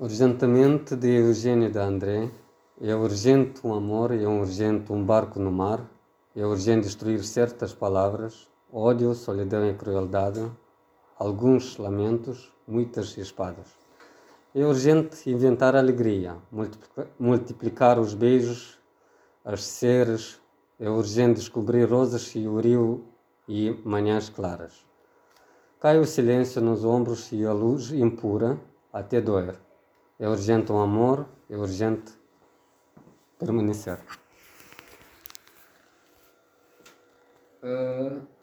Urgentemente de Eugênio de André. É urgente um amor, é urgente um barco no mar. É urgente destruir certas palavras, ódio, solidão e crueldade, alguns lamentos, muitas espadas. É urgente inventar alegria, multiplicar os beijos, as seres. É urgente descobrir rosas e o rio e manhãs claras. Cai o silêncio nos ombros e a luz impura até doer. É urgente um amor, é urgente permanecer. Uh...